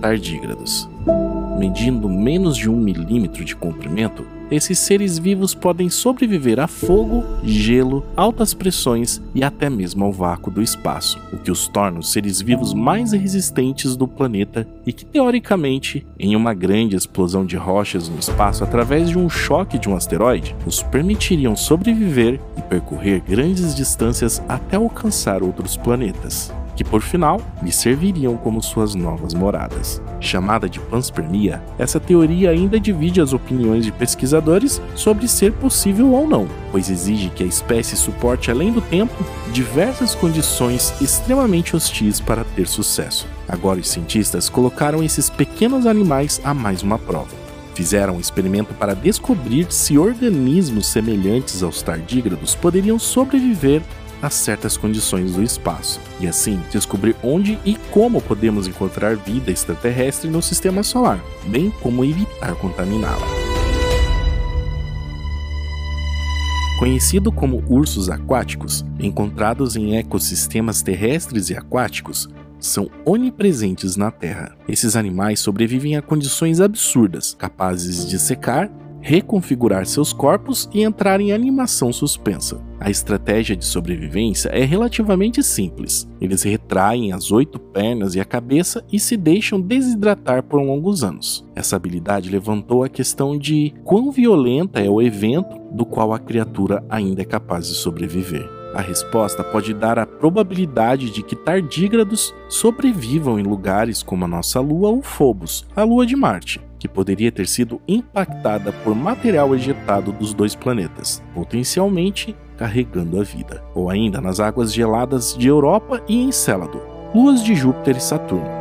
tardígrados. Medindo menos de um milímetro de comprimento, esses seres vivos podem sobreviver a fogo, gelo, altas pressões e até mesmo ao vácuo do espaço, o que os torna os seres vivos mais resistentes do planeta e que, teoricamente, em uma grande explosão de rochas no espaço através de um choque de um asteroide, os permitiriam sobreviver e percorrer grandes distâncias até alcançar outros planetas que por final lhe serviriam como suas novas moradas. Chamada de panspermia, essa teoria ainda divide as opiniões de pesquisadores sobre ser possível ou não, pois exige que a espécie suporte além do tempo diversas condições extremamente hostis para ter sucesso. Agora os cientistas colocaram esses pequenos animais a mais uma prova. Fizeram um experimento para descobrir se organismos semelhantes aos tardígrados poderiam sobreviver a certas condições do espaço, e assim descobrir onde e como podemos encontrar vida extraterrestre no sistema solar, bem como evitar contaminá-la. Conhecido como ursos aquáticos, encontrados em ecossistemas terrestres e aquáticos, são onipresentes na Terra. Esses animais sobrevivem a condições absurdas, capazes de secar reconfigurar seus corpos e entrar em animação suspensa. A estratégia de sobrevivência é relativamente simples. Eles retraem as oito pernas e a cabeça e se deixam desidratar por longos anos. Essa habilidade levantou a questão de quão violenta é o evento do qual a criatura ainda é capaz de sobreviver. A resposta pode dar a probabilidade de que tardígrados sobrevivam em lugares como a nossa Lua ou Phobos, a Lua de Marte, que poderia ter sido impactada por material ejetado dos dois planetas, potencialmente carregando a vida, ou ainda nas águas geladas de Europa e Encélado, luas de Júpiter e Saturno.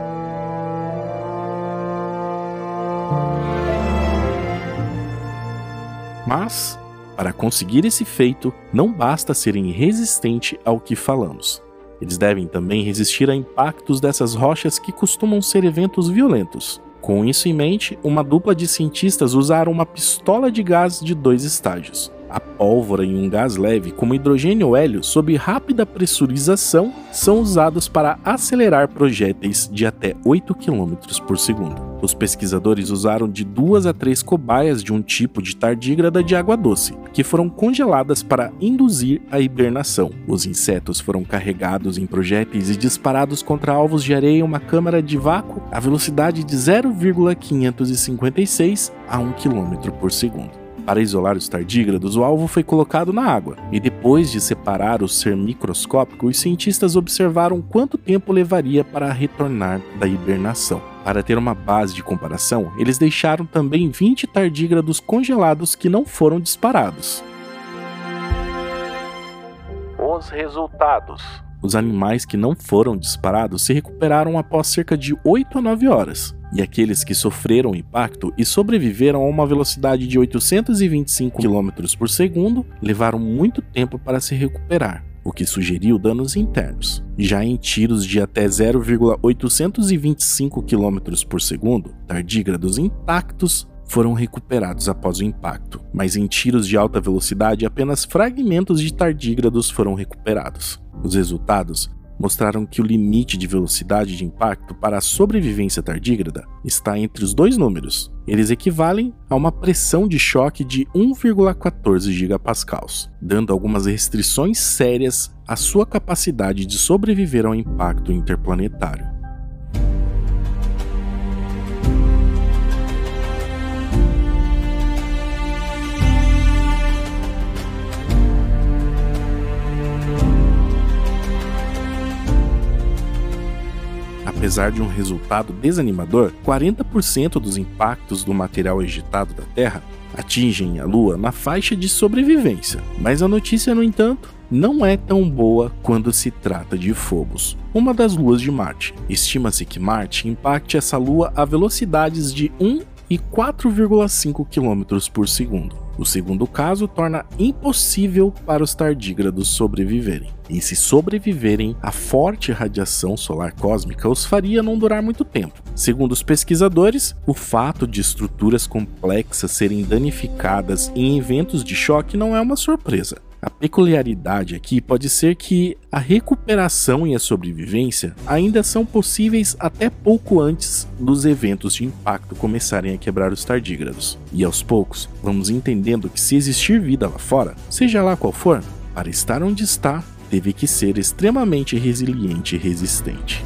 Mas, para conseguir esse feito, não basta serem resistentes ao que falamos. Eles devem também resistir a impactos dessas rochas que costumam ser eventos violentos, com isso em mente, uma dupla de cientistas usaram uma pistola de gás de dois estágios. A pólvora e um gás leve, como hidrogênio ou hélio, sob rápida pressurização, são usados para acelerar projéteis de até 8 km por segundo. Os pesquisadores usaram de duas a três cobaias de um tipo de tardígrada de água doce, que foram congeladas para induzir a hibernação. Os insetos foram carregados em projéteis e disparados contra alvos de areia em uma câmara de vácuo a velocidade de 0,556 a 1 km por segundo. Para isolar os tardígrados, o alvo foi colocado na água, e depois de separar o ser microscópico, os cientistas observaram quanto tempo levaria para retornar da hibernação. Para ter uma base de comparação, eles deixaram também 20 tardígrados congelados que não foram disparados. Os resultados. Os animais que não foram disparados se recuperaram após cerca de 8 a 9 horas, e aqueles que sofreram o impacto e sobreviveram a uma velocidade de 825 km por segundo levaram muito tempo para se recuperar, o que sugeriu danos internos. Já em tiros de até 0,825 km por segundo, tardígrados intactos foram recuperados após o impacto, mas em tiros de alta velocidade apenas fragmentos de tardígrados foram recuperados. Os resultados mostraram que o limite de velocidade de impacto para a sobrevivência tardígrada está entre os dois números. Eles equivalem a uma pressão de choque de 1,14 gigapascals, dando algumas restrições sérias à sua capacidade de sobreviver ao impacto interplanetário. Apesar de um resultado desanimador, 40% dos impactos do material ejetado da Terra atingem a Lua na faixa de sobrevivência. Mas a notícia, no entanto, não é tão boa quando se trata de Phobos, uma das luas de Marte. Estima-se que Marte impacte essa lua a velocidades de 1 e 4,5 km por segundo. O segundo caso torna impossível para os tardígrados sobreviverem. E se sobreviverem, a forte radiação solar cósmica os faria não durar muito tempo. Segundo os pesquisadores, o fato de estruturas complexas serem danificadas em eventos de choque não é uma surpresa. A peculiaridade aqui pode ser que a recuperação e a sobrevivência ainda são possíveis até pouco antes dos eventos de impacto começarem a quebrar os tardígrados. E aos poucos, vamos entendendo que se existir vida lá fora, seja lá qual for, para estar onde está, teve que ser extremamente resiliente e resistente.